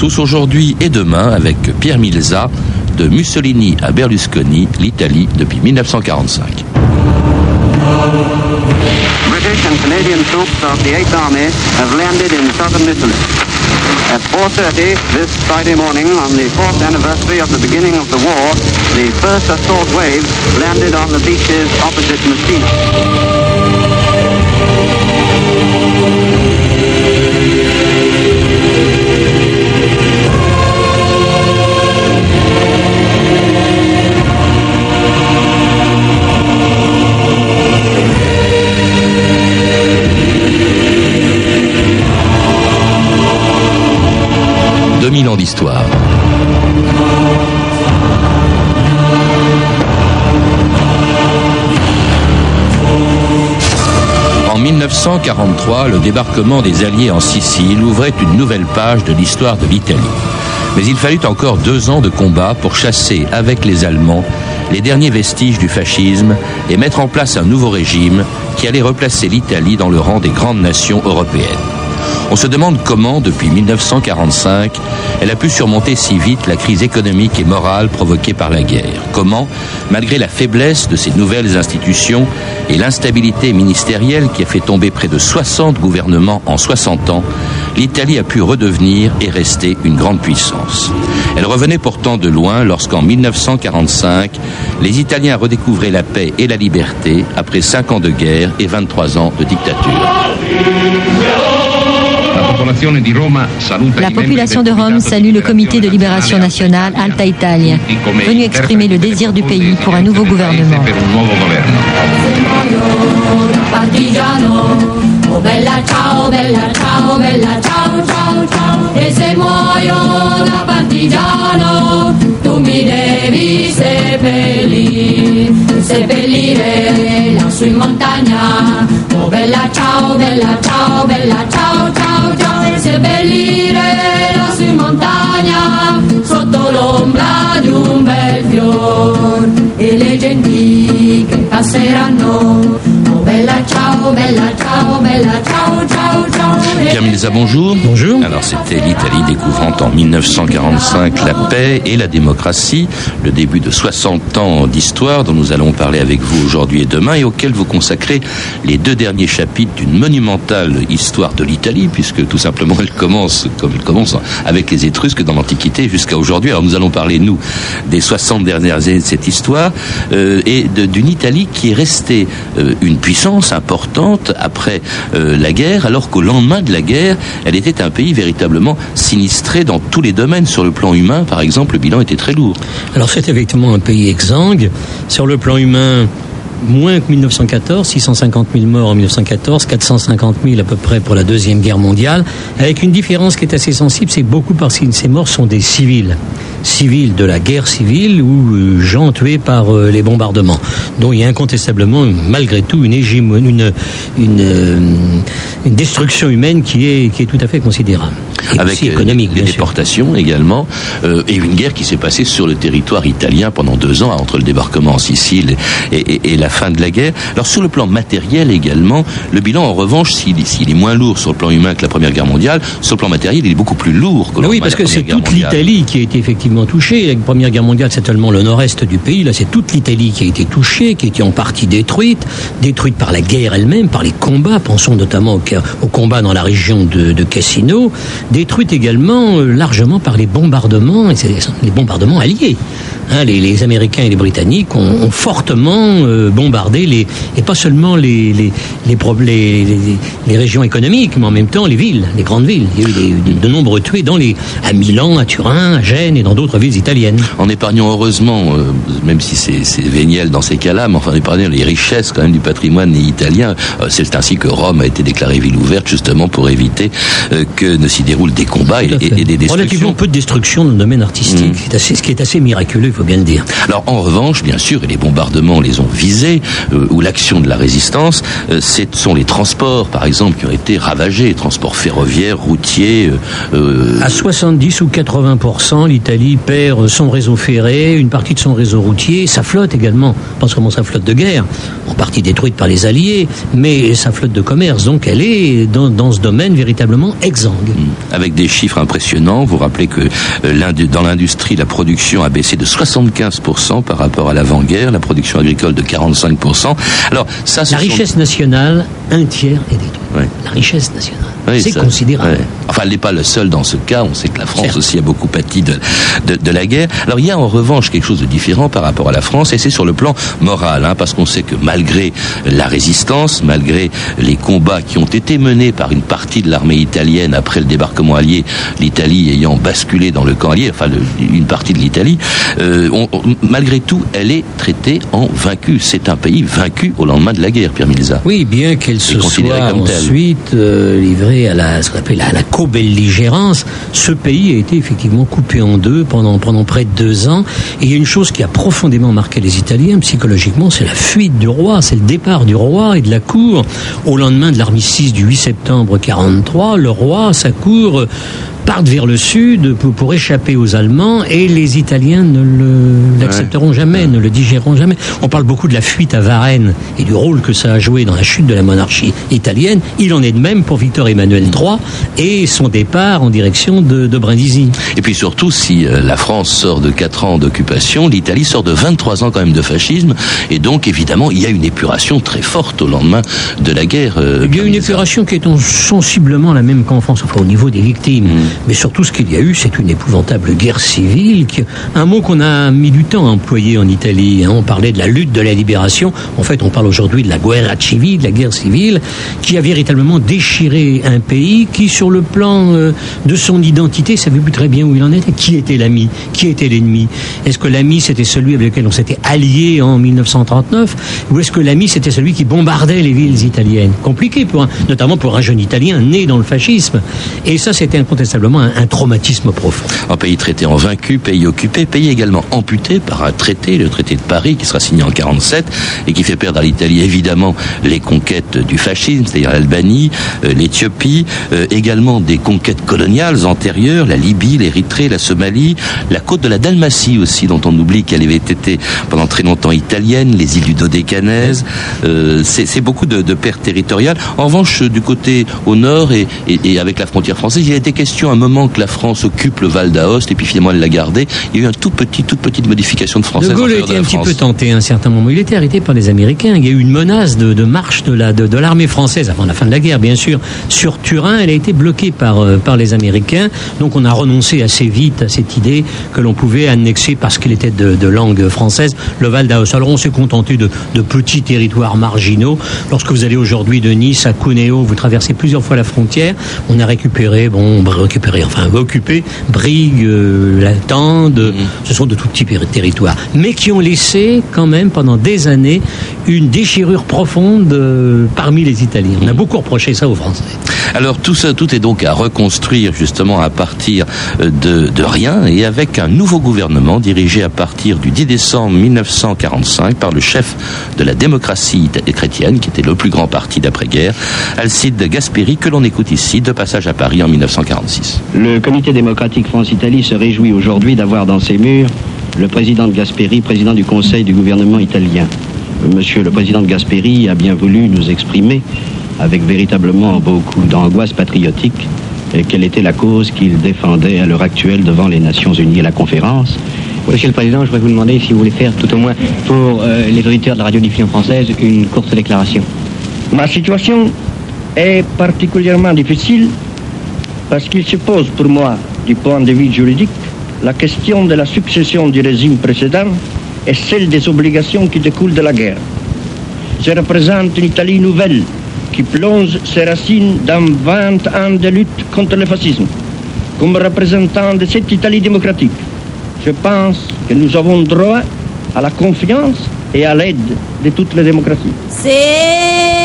tous aujourd'hui et demain avec Pierre Milza, de Mussolini à Berlusconi, l'Italie depuis 1945. British and Canadian troops of the 8th Army have landed in southern Italy. At 4.30 this Friday morning, on the fourth anniversary of the beginning of the war, the first assault wave landed on the beaches opposite Messina. « 2000 ans d'histoire. En 1943, le débarquement des Alliés en Sicile ouvrait une nouvelle page de l'histoire de l'Italie. Mais il fallut encore deux ans de combat pour chasser avec les Allemands les derniers vestiges du fascisme et mettre en place un nouveau régime qui allait replacer l'Italie dans le rang des grandes nations européennes. On se demande comment, depuis 1945, elle a pu surmonter si vite la crise économique et morale provoquée par la guerre. Comment, malgré la faiblesse de ces nouvelles institutions et l'instabilité ministérielle qui a fait tomber près de 60 gouvernements en 60 ans, l'Italie a pu redevenir et rester une grande puissance. Elle revenait pourtant de loin lorsqu'en 1945, les Italiens redécouvraient la paix et la liberté après 5 ans de guerre et 23 ans de dictature. La population de Rome salue le comité de libération nationale Alta Italia, venu exprimer le désir du pays pour un nouveau gouvernement. Mi devi seppellire, seppellire lassù in montagna. Oh bella ciao, bella ciao, bella ciao, ciao, ciao. Seppellire lassù in montagna, sotto l'ombra di un bel fior. E le genti che passeranno, oh bella ciao, bella ciao, bella ciao, ciao, ciao. Pierre Milza, bonjour. Bonjour. Alors c'était l'Italie découvrant en 1945 la paix et la démocratie, le début de 60 ans d'histoire dont nous allons parler avec vous aujourd'hui et demain et auquel vous consacrez les deux derniers chapitres d'une monumentale histoire de l'Italie puisque tout simplement elle commence comme elle commence avec les Étrusques dans l'Antiquité jusqu'à aujourd'hui. Alors nous allons parler nous des 60 dernières années de cette histoire euh, et d'une Italie qui est restée euh, une puissance importante après euh, la guerre alors qu'au lendemain de la guerre, elle était un pays véritablement sinistré dans tous les domaines. Sur le plan humain, par exemple, le bilan était très lourd. Alors c'est effectivement un pays exsangue. Sur le plan humain, moins que 1914, 650 000 morts en 1914, 450 000 à peu près pour la Deuxième Guerre mondiale, avec une différence qui est assez sensible, c'est que beaucoup par ces morts sont des civils. Civils de la guerre civile ou euh, gens tués par euh, les bombardements. Donc il y a incontestablement, malgré tout, une, hégémonie, une, une, euh, une destruction humaine qui est, qui est tout à fait considérable. Et avec aussi économique, des sûr. déportations également, euh, et une guerre qui s'est passée sur le territoire italien pendant deux ans, entre le débarquement en Sicile et, et- et la fin de la guerre. Alors sur le plan matériel également, le bilan en revanche, s'il est moins lourd sur le plan humain que la Première Guerre mondiale, sur le plan matériel, il est beaucoup plus lourd que Mais lors oui, de parce la que Première c'est Guerre toute mondiale. l'Italie qui a été effectivement touchée. La Première Guerre mondiale, c'est seulement le nord-est du pays. Là, c'est toute l'Italie qui a été touchée, qui a été en partie détruite, détruite par la guerre elle-même, par les combats. Pensons notamment au, ca- au combat dans la région de, Cassino, détruite également euh, largement par les bombardements, et les bombardements alliés. Hein, les, Américains et les Britanniques ont, fortement euh, bombardé les, et pas seulement les, les, les, régions économiques, mais en même temps les villes, les grandes villes. Il y a eu de, nombreux tués dans les, à Milan, à Turin, à Gênes et dans d'autres villes italiennes. En épargnant heureusement, euh, même si c'est véniel dans ces cas-là, mais enfin en épargnant les richesses quand même du patrimoine italien, euh, c'est ainsi que Rome a été déclarée ville ouverte justement pour éviter euh, que ne s'y déroulent des combats et, et- et des destructions. Relativement peu de destruction dans le domaine artistique, Mm. c'est assez- ce qui est assez miraculeux, il faut bien le dire. Alors en revanche, bien sûr, et les bombardements les ont visés, euh, ou l'action de la résistance, euh, ce sont les transports, par exemple, qui ont été ravagés, transports ferroviaires, routiers. euh, À 70 ou 80% l'Italie perd son réseau ferré, une partie de son réseau routier, sa flotte également. Pense comment sa flotte de guerre, en partie détruite par les Alliés, mais sa flotte de commerce. Donc elle est dans, dans ce domaine véritablement exsangue. avec des chiffres impressionnants. Vous rappelez que euh, dans l'industrie, la production a baissé de 75% par rapport à l'avant-guerre, la production agricole de 45%. Alors, ça, la richesse nationale, un tiers est détruite. La richesse nationale. c'est considérable. Enfin, elle n'est pas le seul dans ce cas. On sait que la France aussi a beaucoup pâti de, de, la guerre. Alors, il y a en revanche quelque chose de différent par rapport à la France, et c'est sur le plan moral, hein, parce qu'on sait que malgré la résistance, malgré les combats qui ont été menés par une partie de l'armée italienne après le débarquement allié, l'Italie ayant basculé dans le camp allié, enfin une partie de l'Italie, euh, malgré tout, elle est traitée en vaincue. C'est un pays vaincu au lendemain de la guerre, Pierre Milza. Oui, bien qu'elle se soit ensuite euh, livrée à la, ce qu'on appelle la, la co-belligérance, ce pays a été effectivement coupé en deux pendant, pendant près de deux ans. Et il y a une chose qui a profondément marqué les Italiens psychologiquement, c'est la fuite du roi, c'est le départ du roi et de la cour. Au lendemain de l'armistice du 8 septembre 43, le roi, sa cour, partent vers le sud pour, pour, échapper aux Allemands et les Italiens ne l'accepteront jamais, ne le digéreront jamais. On parle beaucoup de la fuite à Varennes et du rôle que ça a joué dans la chute de la monarchie italienne. Il en est de même pour Victor Emmanuel III et son départ en direction de, de Brindisi. Et puis surtout, si euh, la France sort de 4 ans d'occupation, l'Italie sort de 23 ans quand même de fascisme et donc évidemment il y a une épuration très forte au lendemain de la guerre. Il y a une épuration qui est sensiblement la même qu'en France, enfin au niveau des victimes. Mm. Mais surtout, ce qu'il y a eu, c'est une épouvantable guerre civile, un mot qu'on a mis du temps à employer en Italie. Hein. On parlait de la lutte de la libération. En fait, on parle aujourd'hui de la guerra civile, de la guerre civile, qui a véritablement déchiré un pays qui, sur le plan euh, de son identité, savait plus très bien où il en était. Qui était l'ami? Qui était l'ennemi? Est-ce que l'ami, c'était celui avec lequel on s'était allié en 1939 Ou est-ce que l'ami, c'était celui qui bombardait les villes italiennes? Compliqué, pour notamment pour un jeune Italien né dans le fascisme. Et ça, c'était incontestable un, traumatisme profond. Un pays traité en vaincu, pays occupé, pays également amputé par un traité, le traité de Paris, qui sera signé en 47 et qui fait perdre à l'Italie évidemment les conquêtes du fascisme, c'est-à-dire l'Albanie, euh, l'Éthiopie, euh, également des conquêtes coloniales antérieures, la Libye, l'Érythrée, la Somalie, la côte de la Dalmatie aussi, dont on oublie qu'elle avait été pendant très longtemps italienne, les îles du Dodécanèse. Euh, c'est beaucoup de, pertes territoriales. En revanche, du côté au nord et, et avec la frontière française, il a été question un moment que la France occupe le Val d'Aoste et puis finalement elle l'a gardé. Il y a eu un tout petit, toute petite modification de français. De Gaulle a été un petit peu tenté à un certain moment. Il était arrêté par les Américains. Il y a eu une menace de, marche de la de, l'armée française avant la fin de la guerre, bien sûr, sur Turin. Elle a été bloquée par euh, par les Américains. Donc on a renoncé assez vite à cette idée que l'on pouvait annexer parce qu'il était de, langue française le Val d'Aoste. Alors on s'est contenté de, de petits territoires marginaux. Lorsque vous allez aujourd'hui de Nice à Cuneo, vous traversez plusieurs fois la frontière. On a récupéré bon enfin occuper Brigue, euh, la Tende, mhm. ce sont de tout petits territoires, mais qui ont laissé quand même pendant des années une déchirure profonde euh, parmi les Italiens. On a mhm. beaucoup reproché ça aux Français. Alors tout ça, tout est donc à reconstruire justement à partir euh, de, de rien et avec un nouveau gouvernement dirigé à partir du 10 décembre 1945 par le chef de la démocratie chrétienne, qui était le plus grand parti d'après-guerre, Alcide Gasperi, que l'on écoute ici, de passage à Paris en 1946. Le comité démocratique France-Italie se réjouit aujourd'hui d'avoir dans ses murs le président de Gasperi, président du Conseil du gouvernement italien. Monsieur le président de Gasperi a bien voulu nous exprimer, avec véritablement beaucoup d'angoisse patriotique, quelle était la cause qu'il défendait à l'heure actuelle devant les Nations Unies et la conférence. Monsieur le Président, je voudrais vous demander si vous voulez faire, tout au moins pour euh, les auditeurs de la radiodiffusion française, une courte déclaration. Ma situation est particulièrement difficile parce qu'il se pose pour moi, du point de vue juridique, la question de la succession du régime précédent et celle des obligations qui découlent de la guerre. Je représente une Italie nouvelle qui plonge ses racines dans 20 ans de lutte contre le fascisme. Comme représentant de cette Italie démocratique, je pense que nous avons droit à la confiance e à l'aide di tutte le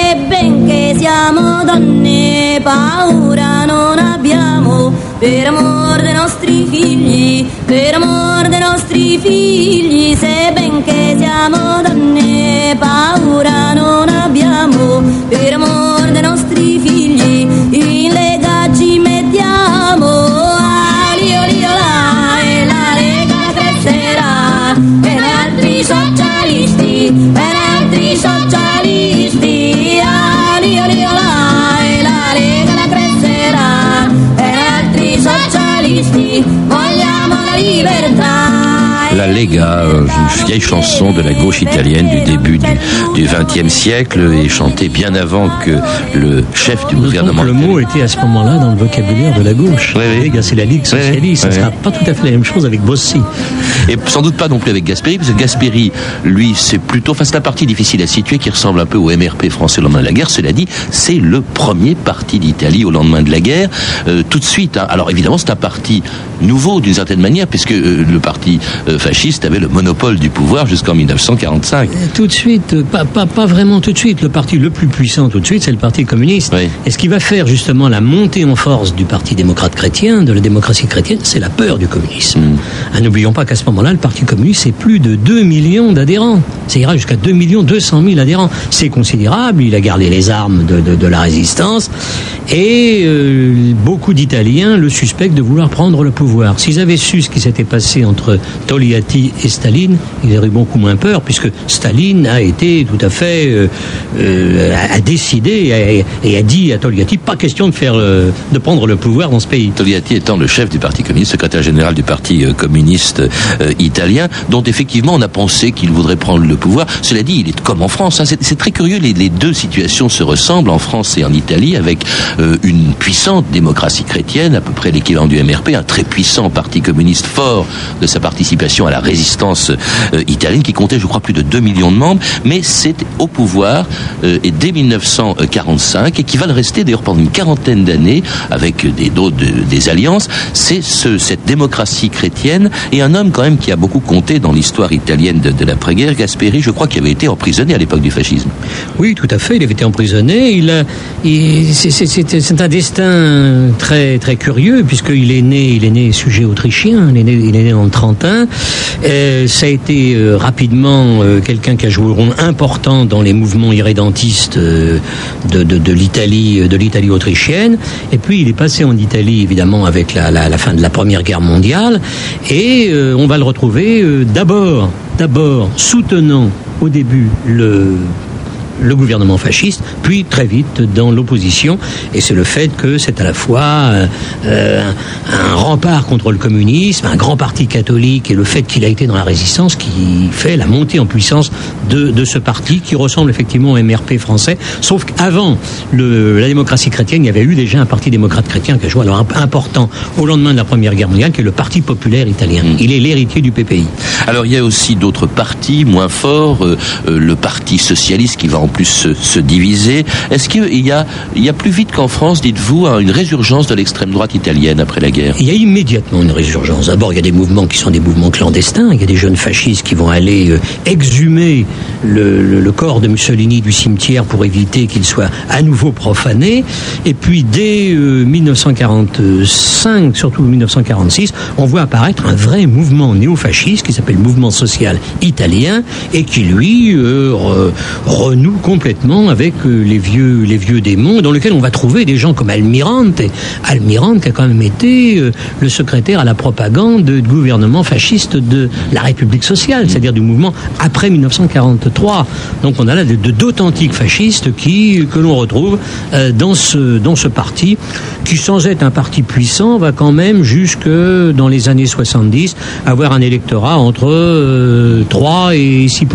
democrazie. Sebbene siamo donne, paura non abbiamo, per amor dei nostri figli, per amor dei nostri figli, sebbene siamo donne, paura non abbiamo, per amor dei nostri figli, La Lega, une vieille chanson de la gauche italienne du début du XXe siècle et chantée bien avant que le chef du gouvernement. le mot était à ce moment-là dans le vocabulaire de la gauche. Oui, oui. Lega, c'est la Ligue socialiste. Ce ne sera pas tout à fait la même chose avec Bossi. Et sans doute pas non plus avec Gasperi, parce que Gasperi, lui, c'est plutôt, enfin, c'est un parti difficile à situer qui ressemble un peu au MRP français au lendemain de la guerre. Cela dit, c'est le premier parti d'Italie au lendemain de la guerre. Euh, tout de suite, hein. alors évidemment, c'est un parti nouveau d'une certaine manière, puisque euh, le parti euh, fasciste avait le monopole du pouvoir jusqu'en 1945. Tout de suite, pas, pas, pas, vraiment tout de suite. Le parti le plus puissant tout de suite, c'est le Parti communiste. Oui. Et ce qui va faire justement la montée en force du Parti démocrate chrétien, de la démocratie chrétienne, c'est la peur du communisme. Mm. Ah, N'oublions pas qu'à ce moment-là, le Parti communiste, c'est plus de 2 millions d'adhérents. Ça ira jusqu'à 2 millions 200 000 adhérents. C'est considérable. Il a gardé les armes de, de, de la résistance. Et euh, beaucoup d'Italiens le suspectent de vouloir prendre le pouvoir. S'ils avaient su ce qui s'était passé entre Togliatti et Staline, ils auraient beaucoup moins peur, puisque Staline a été tout à fait euh, euh, a décidé et a, dit à Togliatti pas question de faire euh, de prendre le pouvoir dans ce pays. Togliatti étant le chef du Parti communiste, secrétaire général du Parti euh, communiste italien, dont effectivement on a pensé qu'il voudrait prendre le pouvoir. Cela dit, il est comme en France. hein, c'est très curieux, les, les deux situations se ressemblent en France et en Italie, avec une puissante démocratie chrétienne, à peu près l'équivalent du MRP, un très puissant Parti communiste fort de sa participation à la résistance euh, italienne, qui comptait, je crois, plus de 2 millions de membres, mais c'est au pouvoir euh, et dès 1945 et qui va le rester d'ailleurs pendant une quarantaine d'années avec des d'autres de- des alliances. C'est ce, cette démocratie chrétienne et un homme quand même qui a beaucoup compté dans l'histoire italienne de, de l'après-guerre, Gasperi, je crois, qui avait été emprisonné à l'époque du fascisme. Oui, tout à fait. Il avait été emprisonné. C'est- un destin très très curieux puisqu'il est né, il est né sujet autrichien. Il est né, il est né le Trentin. Euh, ça a été euh, rapidement euh, quelqu'un qui a joué un rôle important dans les mouvements irrédentistes euh, de, l'Italie, euh, de l'Italie autrichienne. Et puis il est passé en Italie évidemment avec la, la, la fin de la Première Guerre mondiale. Et euh, on va le retrouver d'abord, d'abord soutenant au début le le gouvernement fasciste, puis très vite dans l'opposition. Et c'est le fait que c'est à la fois euh, euh, un rempart contre le communisme, un grand parti catholique, et le fait qu'il a été dans la résistance qui fait la montée en puissance de, de ce parti qui ressemble effectivement au MRP français. Sauf qu'avant le- la démocratie chrétienne, il y avait eu déjà un parti démocrate chrétien qui a joué un rôle important au lendemain de la Première Guerre mondiale, qui est le Parti populaire italien. Il est l'héritier du PPI. Alors il y a aussi d'autres partis moins forts, euh, le Parti socialiste qui va en plus se, se diviser. Est-ce qu'il y a, il y a plus vite qu'en France, dites-vous, hein, une résurgence de l'extrême droite italienne après la guerre? Il y a immédiatement une résurgence. D'abord, il y a des mouvements qui sont des mouvements clandestins. Il y a des jeunes fascistes qui vont aller euh, exhumer le, corps de Mussolini du cimetière pour éviter qu'il soit à nouveau profané. Et puis, dès euh, 1945, surtout 1946, on voit apparaître un vrai mouvement néofasciste qui s'appelle Mouvement social italien et qui, lui, euh, re- complètement avec euh, les vieux, les vieux démons, dans lequel on va trouver des gens comme Almirante. Almirante qui a quand même été euh, le secrétaire à la propagande du gouvernement fasciste de la République sociale, c'est-à-dire du mouvement après 1943. Donc on a là d'authentiques fascistes qui que l'on retrouve euh, dans ce dans ce parti qui sans être un parti puissant va quand même jusque dans les années 70 avoir un électorat entre euh, 3 et 6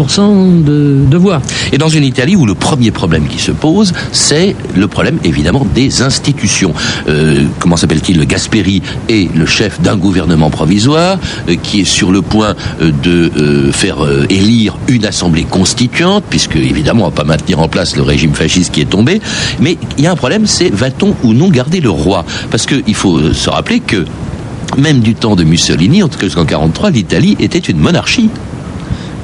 de, de voix. Et dans une Italie où le premier problème qui se pose, c'est le problème évidemment des institutions. Euh, comment s'appelle-t-il Le Gasperi est le chef d'un gouvernement provisoire euh, qui est sur le point euh, de faire élire une assemblée constituante, puisque évidemment on va pas maintenir en place le régime fasciste qui est tombé. Mais il y a un problème, c'est va-t-on ou non garder le roi? Parce qu'il faut se rappeler que même du temps de Mussolini, en tout cas jusqu'en 1943, l'Italie était une monarchie.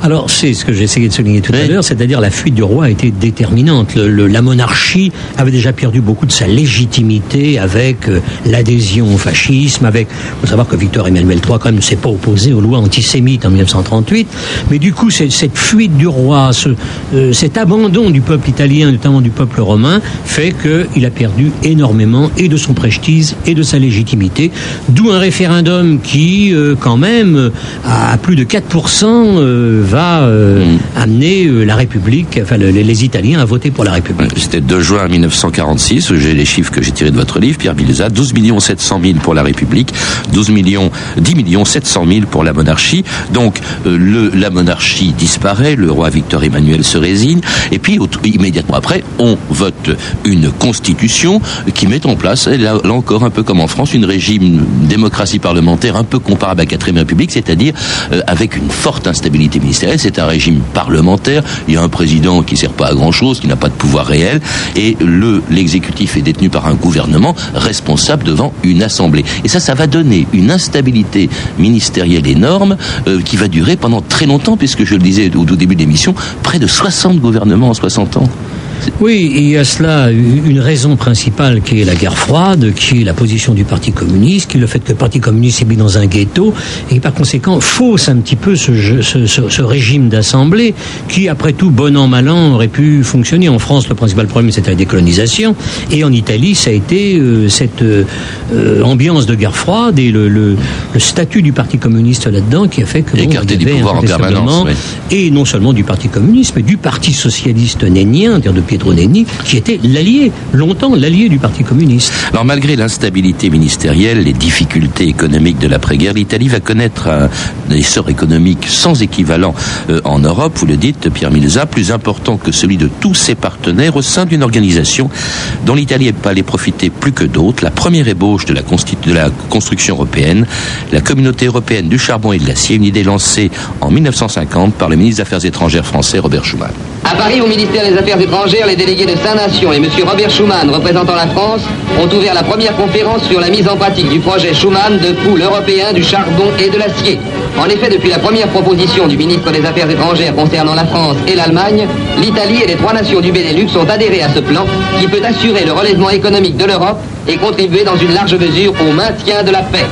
Alors, c'est ce que j'ai essayé de souligner tout à l'heure, c'est-à-dire la fuite du roi a été déterminante. Le- le- la monarchie avait déjà perdu beaucoup de sa légitimité avec euh, l'adhésion au fascisme, avec, faut savoir que Victor Emmanuel III, quand même, ne s'est pas opposé aux lois antisémites en 1938, mais du coup, cette fuite du roi, ce, euh, cet abandon du peuple italien, notamment du peuple romain, fait qu'il a perdu énormément et de son prestige et de sa légitimité, d'où un référendum qui, euh, quand même, à plus de 4% va mm. amener la République, enfin les Italiens à voter pour la République. C'était 2 juin 1946, j'ai les chiffres que j'ai tirés de votre livre, Pierre Villeza, 12 millions 700 000 pour la République, 12 millions, 10 millions 700 000 pour la monarchie. Donc le, la monarchie disparaît, le roi Victor Emmanuel se résigne, et puis immédiatement après, on vote une constitution qui met en place, là, là encore un peu comme en France, une régime démocratie parlementaire un peu comparable à la 4 République, c'est-à-dire euh, avec une forte instabilité ministérielle. C'est un régime parlementaire. Il y a un président qui ne sert pas à grand-chose, qui n'a pas de pouvoir réel, et le l'exécutif est détenu par un gouvernement responsable devant une assemblée. Et ça, ça va donner une instabilité ministérielle énorme euh, qui va durer pendant très longtemps, puisque je le disais au tout début de l'émission, près de 60 gouvernements en 60 ans. Oui, il y a cela une raison principale qui est la guerre froide, qui est la position du Parti communiste, qui est le fait que le Parti communiste est mis dans un ghetto, et par conséquent fausse un petit peu ce, ce, ce, régime d'assemblée, qui après tout, bon an, mal an, aurait pu fonctionner. En France, le principal problème, c'était la décolonisation, et en Italie, ça a été euh, cette euh, ambiance de guerre froide et le, le, le statut du Parti communiste là-dedans qui a fait que... Écarté du pouvoir en permanence. Et non seulement du Parti communiste, mais du Parti socialiste nénien, de Pietro qui était l'allié, longtemps l'allié du Parti communiste. Alors malgré l'instabilité ministérielle, les difficultés économiques de l'après-guerre, l'Italie va connaître un essor économique sans équivalent euh, en Europe, vous le dites, Pierre Milza, plus important que celui de tous ses partenaires au sein d'une organisation dont l'Italie n'est pas allée profiter plus que d'autres, la première ébauche de la, de la construction européenne, la communauté européenne du charbon et de l'acier, une idée lancée en 1950 par le ministre des Affaires étrangères français Robert Schuman. À Paris, au ministère des Affaires étrangères, les délégués de Saint-Nation et M. Robert Schuman, représentant la France, ont ouvert la première conférence sur la mise en pratique du projet Schuman de pool européen du charbon et de l'acier. En effet, depuis la première proposition du ministre des Affaires étrangères concernant la France et l'Allemagne, l'Italie et les trois nations du Benelux ont adhéré à ce plan qui peut assurer le relèvement économique de l'Europe et contribuer dans une large mesure au maintien de la paix.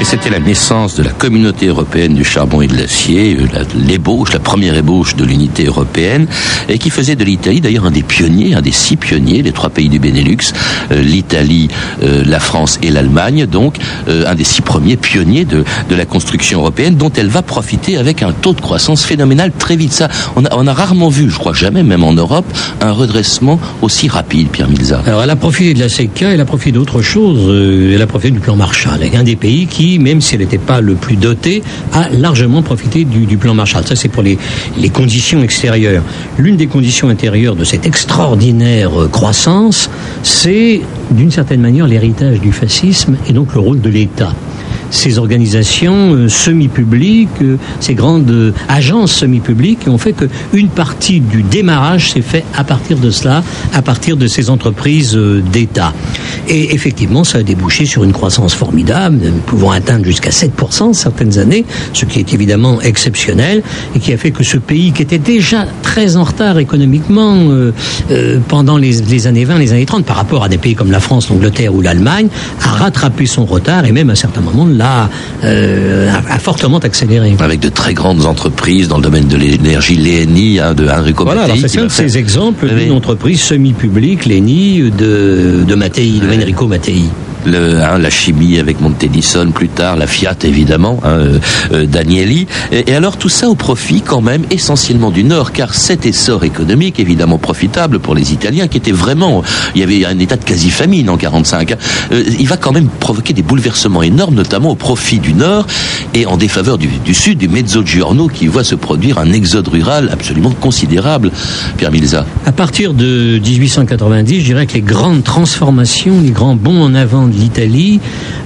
Et c'était la naissance de la communauté européenne du charbon et de l'acier, euh, l'ébauche, la première ébauche de l'unité européenne, et qui faisait de l'Italie d'ailleurs un des pionniers, un des six pionniers, les trois pays du Benelux, euh, l'Italie, euh, la France et l'Allemagne, donc un des six premiers pionniers de, de la construction européenne, dont elle va profiter avec un taux de croissance phénoménal très vite. Ça, on a, on a rarement vu, je crois jamais, même en Europe, un redressement aussi rapide, Pierre Milza. Alors elle a profité de la CECA, elle a profité d'autre chose, elle a profité du plan Marshall, un des pays qui même si elle n'était pas le plus doté, a largement profité du, plan Marshall. Ça, c'est pour les, les conditions extérieures. L'une des conditions intérieures de cette extraordinaire euh, croissance, c'est d'une certaine manière l'héritage du fascisme et donc le rôle de l'État ces organisations euh, semi-publiques, euh, ces grandes euh, agences semi-publiques ont fait qu'une partie du démarrage s'est fait à partir de cela, à partir de ces entreprises d'État. Et effectivement, ça a débouché sur une croissance formidable, nous pouvons atteindre jusqu'à 7% certaines années, ce qui est évidemment exceptionnel, et qui a fait que ce pays, qui était déjà très en retard économiquement pendant les, les, années 20, les années 30, par rapport à des pays comme la France, l'Angleterre ou l'Allemagne, a rattrapé son retard et même à certains moments euh, a, fortement accéléré. Avec de très grandes entreprises dans le domaine de l'énergie, l'ENI hein, de Enrico voilà, c'est un de ces exemples d'une entreprise semi-publique, l'ENI de, de Mattei, de Enrico Mattei hein, la chimie avec Montedison plus tard, la Fiat évidemment, hein, euh, euh, Danieli. Et, alors tout ça au profit quand même essentiellement du Nord, car cet essor économique évidemment profitable pour les Italiens, qui était vraiment, il y avait un état de quasi-famine en 45, hein, euh, il va quand même provoquer des bouleversements énormes, notamment au profit du Nord et en défaveur du, du Sud, du Mezzogiorno, qui voit se produire un exode rural absolument considérable. Pierre Milza. À partir de 1890, je dirais que les grandes transformations, les grands bons en avant de l'Italie,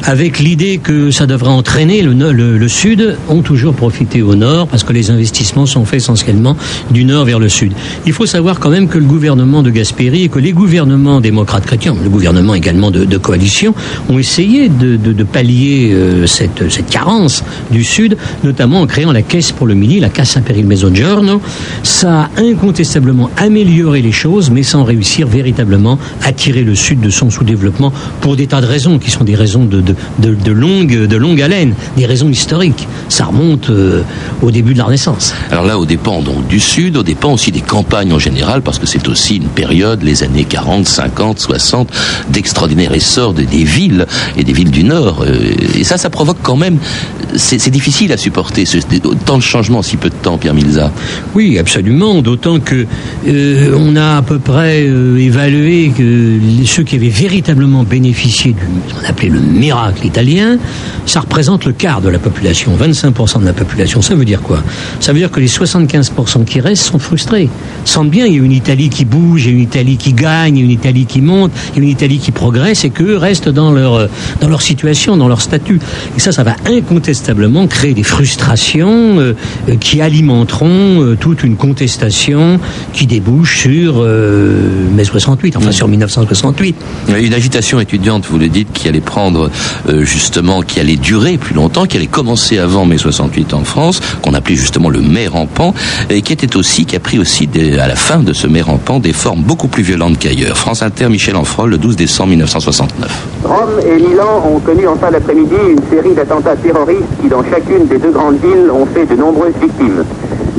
avec l'idée que ça devrait entraîner le, le, Sud, ont toujours profité au Nord, parce que les investissements sont faits essentiellement du Nord vers le Sud. Il faut savoir quand même que le gouvernement de Gasperi et que les gouvernements démocrates chrétiens, le gouvernement également de, coalition, ont essayé de, de, de pallier euh, cette, cette, carence du Sud, notamment en créant la Caisse pour le Midi, la Cassa per il Mezzogiorno. Ça a incontestablement amélioré les choses, mais sans réussir véritablement à tirer le Sud de son sous-développement pour des tas de raisons qui sont des raisons de, de, de, longue, de longue haleine, des raisons historiques. Ça remonte euh, au début de la Renaissance. Alors là, au dépend donc du Sud, au dépend aussi des campagnes en général, parce que c'est aussi une période, les années 40, 50, 60, d'extraordinaire essor des villes et des villes du Nord. Euh, et ça, ça provoque quand même, c'est difficile à supporter, ce, tant de changements en si peu de temps, Pierre Milza. Oui, absolument, d'autant que euh, on a à peu près évalué que ceux qui avaient véritablement bénéficié du ce qu'on appelait le miracle italien, ça représente le quart de la population, 25% de la population. Ça veut dire quoi? Ça veut dire que les 75% qui restent sont frustrés. Sentent bien, il y a une Italie qui bouge, il y a une Italie qui gagne, il y a une Italie qui monte, il y a une Italie qui progresse et qu'eux restent dans leur, dans leur situation, dans leur statut. Et ça, ça va incontestablement créer des frustrations euh, qui alimenteront euh, toute une contestation qui débouche sur euh, mai 68, enfin sur 1968. Une agitation étudiante, vous le dites, qui allait prendre justement, qui allait durer plus longtemps, qui allait commencer avant mai 68 en France, qu'on appelait justement le mai rampant, et qui était aussi, qui a pris aussi à la fin de ce mai rampant des formes beaucoup plus violentes qu'ailleurs. France Inter, Michel Enfrol, le 12 décembre 1969. Rome et Milan ont connu en fin d'après-midi une série d'attentats terroristes qui, dans chacune des deux grandes villes, ont fait de nombreuses victimes.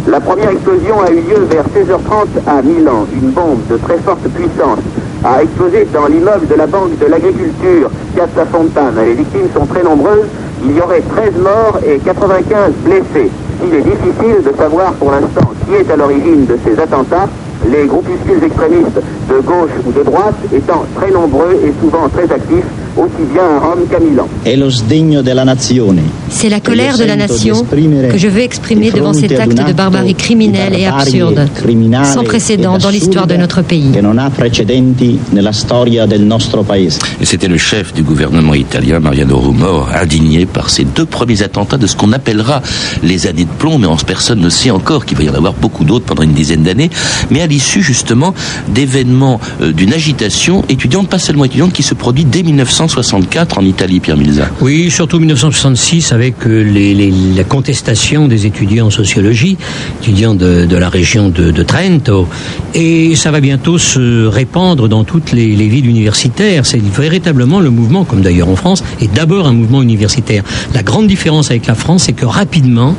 La première explosion a eu lieu vers 16h30 à Milan. Une bombe de très forte puissance a explosé dans l'immeuble de la Banque de l'Agriculture, Piazza Fontana. Les victimes sont très nombreuses. Il y aurait 13 morts et 95 blessés. Il est difficile de savoir pour l'instant qui est à l'origine de ces attentats, les groupuscules extrémistes de gauche ou de droite étant très nombreux et souvent très actifs aussi bien à Rome qu'à Milan. C'est la colère de la nation que je veux exprimer devant cet acte de barbarie criminelle et absurde, sans précédent dans l'histoire de notre pays. Et c'était le chef du gouvernement italien, Mariano Rumor, indigné par ces deux premiers attentats de ce qu'on appellera les années de plomb, mais personne ne sait encore qu'il va y en avoir beaucoup d'autres pendant une dizaine d'années, mais à l'issue justement d'événements euh, d'une agitation étudiante, pas seulement étudiante, qui se produit dès 1900 1964 en Italie, Pierre Milza. Oui, surtout 1966 avec euh, les, la contestation des étudiants en sociologie, étudiants de, la région de, Trento. Et ça va bientôt se répandre dans toutes les, villes universitaires. C'est véritablement le mouvement, comme d'ailleurs en France, est d'abord un mouvement universitaire. La grande différence avec la France, c'est que rapidement,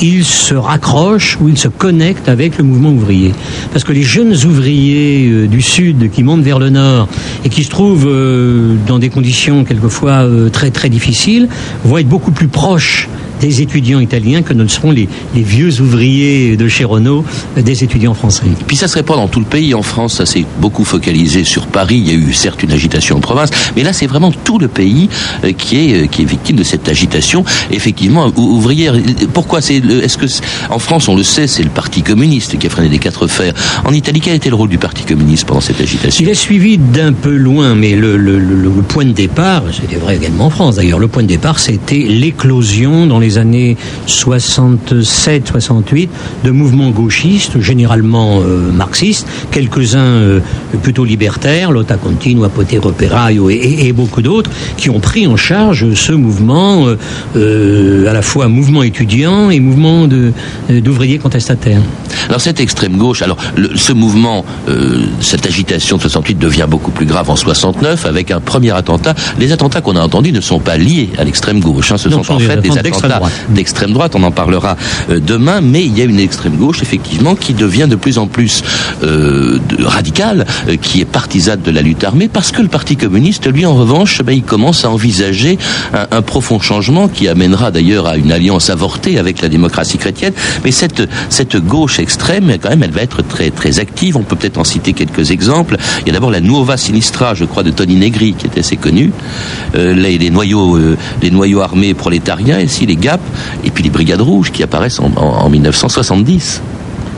il se raccroche ou il se connecte avec le mouvement ouvrier. Parce que les jeunes ouvriers euh, du Sud qui montent vers le Nord et qui se trouvent euh, dans des conditions quelquefois euh, très très difficiles vont être beaucoup plus proches des étudiants italiens que ne seront les, les vieux ouvriers de chez Renault des étudiants français. Et puis ça se répand dans tout le pays. En France, ça s'est beaucoup focalisé sur Paris. Il y a eu certes une agitation en province, mais là c'est vraiment tout le pays euh, qui est euh, qui est victime de cette agitation. Effectivement, ouvrière. Pourquoi c'est Est-ce que en France, on le sait, c'est le Parti communiste qui a freiné les quatre fers. En Italie, quel était le rôle du Parti communiste pendant cette agitation? Il est suivi d'un peu loin, mais le, le, le, point de départ, c'était vrai également en France d'ailleurs. Le point de départ, c'était l'éclosion dans les les années 67-68 de mouvements gauchistes, généralement euh, marxistes, quelques-uns euh, plutôt libertaires, Lotta Continua, Potere Operaio et, et, beaucoup d'autres, qui ont pris en charge ce mouvement, euh, à la fois mouvement étudiant et mouvement d'ouvriers contestataires. Alors cette extrême gauche, alors ce mouvement, cette agitation de 68 devient beaucoup plus grave en 69 avec un premier attentat. Les attentats qu'on a entendus ne sont pas liés à l'extrême gauche, hein. ce sont en fait des attentats d'extrême droite, on en parlera euh, demain, mais il y a une extrême gauche effectivement qui devient de plus en plus euh, radicale, euh, qui est partisane de la lutte armée, parce que le Parti communiste, lui en revanche, ben, il commence à envisager un, profond changement qui amènera d'ailleurs à une alliance avortée avec la démocratie chrétienne. Mais cette, cette gauche extrême, quand même, elle va être très, très active. On peut peut-être en citer quelques exemples. Il y a d'abord la Nuova Sinistra, je crois, de Tony Negri, qui est assez connu. les, les, noyaux, les noyaux armés prolétariens, ici les et puis les Brigades Rouges qui apparaissent en, 1970.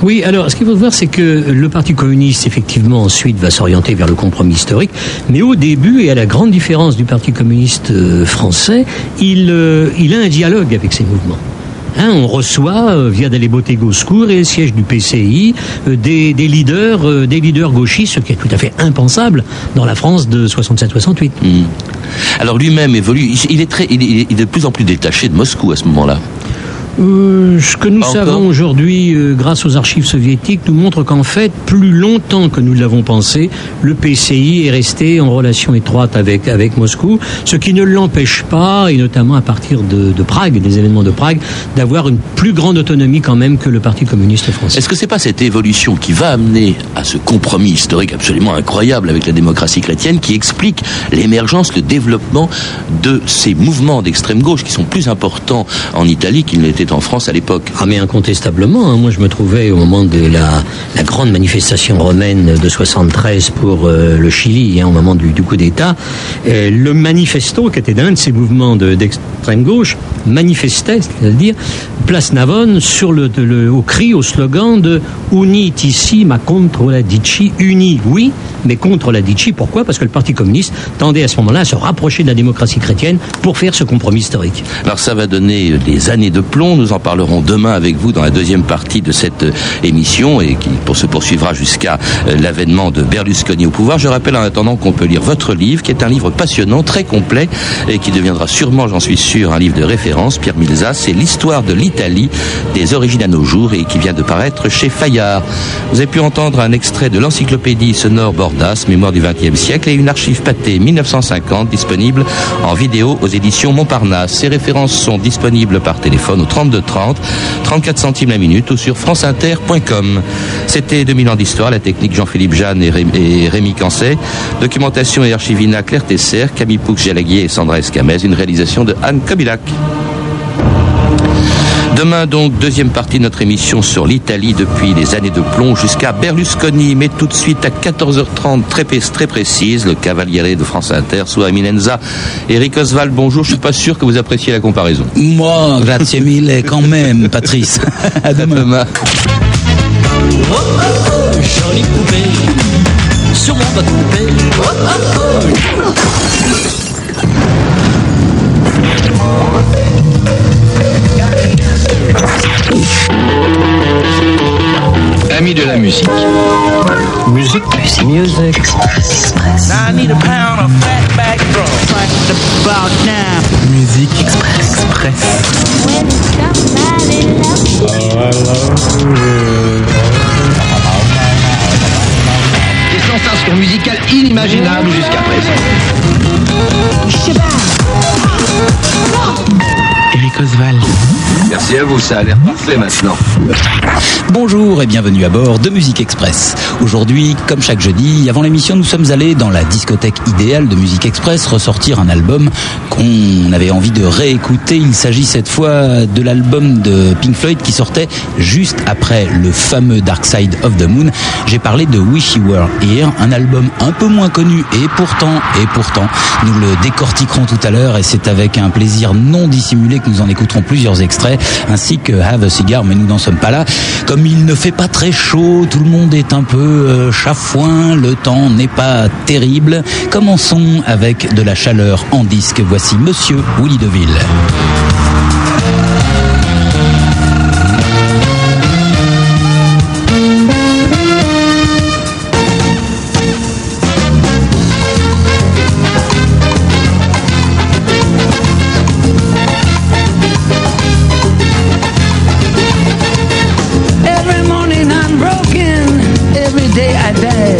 Oui, alors ce qu'il faut voir, c'est que le Parti communiste, effectivement, ensuite va s'orienter vers le compromis historique, mais au début, et à la grande différence du Parti communiste euh, français, euh, il a un dialogue avec ces mouvements. On reçoit euh, via Bottego Scour et le siège du PCI des, leaders, des leaders gauchistes, ce qui est tout à fait impensable dans la France de 67-68. Alors lui-même évolue, il est, très, il est de plus en plus détaché de Moscou à ce moment-là. Euh, ce que nous savons aujourd'hui, euh, grâce aux archives soviétiques, nous montre qu'en fait, plus longtemps que nous l'avons pensé, le PCI est resté en relation étroite avec, avec Moscou, ce qui ne l'empêche pas, et notamment à partir de, de, Prague, des événements de Prague, d'avoir une plus grande autonomie quand même que le Parti communiste français. Est-ce que c'est pas cette évolution qui va amener à ce compromis historique absolument incroyable avec la démocratie chrétienne qui explique l'émergence, le développement de ces mouvements d'extrême gauche qui sont plus importants en Italie qu'ils n'étaient en France à l'époque. Ah mais incontestablement, hein. moi je me trouvais au moment de la, la grande manifestation romaine de 73 pour euh, le Chili, hein, au moment du, du coup d'État, euh, le manifesto, qui était un de ces mouvements d'extrême gauche, manifestait, c'est-à-dire place Navone sur le, le, au cri, au slogan de Unit ici, ma contre la Dici, unis, oui, mais contre la Dici. Pourquoi? Parce que le Parti communiste tendait à ce moment-là à se rapprocher de la démocratie chrétienne pour faire ce compromis historique. Alors ça va donner des années de plomb. Nous en parlerons demain avec vous dans la deuxième partie de cette émission et qui pour se poursuivra jusqu'à l'avènement de Berlusconi au pouvoir. Je rappelle en attendant qu'on peut lire votre livre, qui est un livre passionnant, très complet et qui deviendra sûrement, j'en suis sûr, un livre de référence. Pierre Milza, c'est l'histoire de l'Italie des origines à nos jours et qui vient de paraître chez Fayard. Vous avez pu entendre un extrait de l'encyclopédie sonore Bordas, mémoire du XXe siècle, et une archive pâtée 1950 disponible en vidéo aux éditions Montparnasse. Ces références sont disponibles par téléphone au 32 30, 34 centimes la minute ou sur franceinter.com. C'était 2000 ans d'histoire, la technique Jean-Philippe Jeanne et, Ré et Rémi Cancet, documentation et archivina Claire Tesser, Camille Poux-Jalaguier et Sandra Escamez, une réalisation de Anne Kobilac. Demain donc, deuxième partie de notre émission sur l'Italie depuis les années de plomb jusqu'à Berlusconi. Mais tout de suite à 14h30, très, très précise, le cavaliere de France Inter, sous Eminenza. Eric Oswald, bonjour. Je suis pas sûr que vous appréciez la comparaison. Moi, grazie mille quand même, Patrice. à demain. À demain. Oh, oh, oh, jolie poupée, sur mon bas de poupée. Oh, oh, Amis de la musique. Musique. Musique. Music. Express. I need a pound of fat back drum. Right about now. Musique Express. Express. Des sensations musicales inimaginables jusqu'à présent. Eric Oswald. Merci à vous, ça a l'air parfait maintenant. Bonjour et bienvenue à bord de Musique Express. Aujourd'hui, comme chaque jeudi, avant l'émission, nous sommes allés dans la discothèque idéale de Musique Express ressortir un album qu'on avait envie de réécouter. Il s'agit cette fois de l'album de Pink Floyd qui sortait juste après le fameux Dark Side of the Moon. J'ai parlé de Wish You Were Here, un album un peu moins connu et pourtant, et pourtant, nous le décortiquerons tout à l'heure et c'est avec un plaisir non dissimulé que nous en écouterons plusieurs extraits ainsi que Have a Cigar, mais nous n'en sommes pas là. Comme il ne fait pas très chaud, tout le monde est un peu euh, chafouin, le temps n'est pas terrible. Commençons avec de la chaleur en disque. Voici Monsieur Willy Deville. that day.